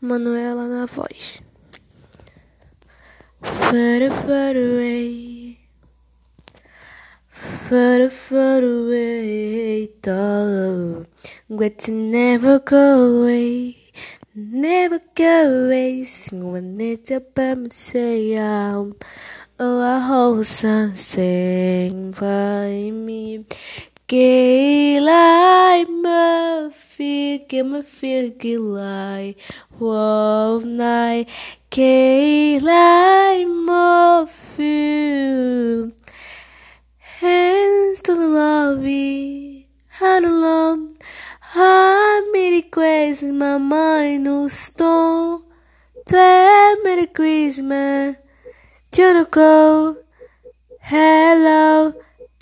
Manuela na voz. Far, far away. Far, far away. Tall. But to never go away. Never go away. Sing when it's up and say out. Oh, I hope something me. Gay Me night. Gay like Murphy. Hands to the lobby. I made it crazy in my mind, no stone. Damn, Merry Christmas. Juno go. Hello.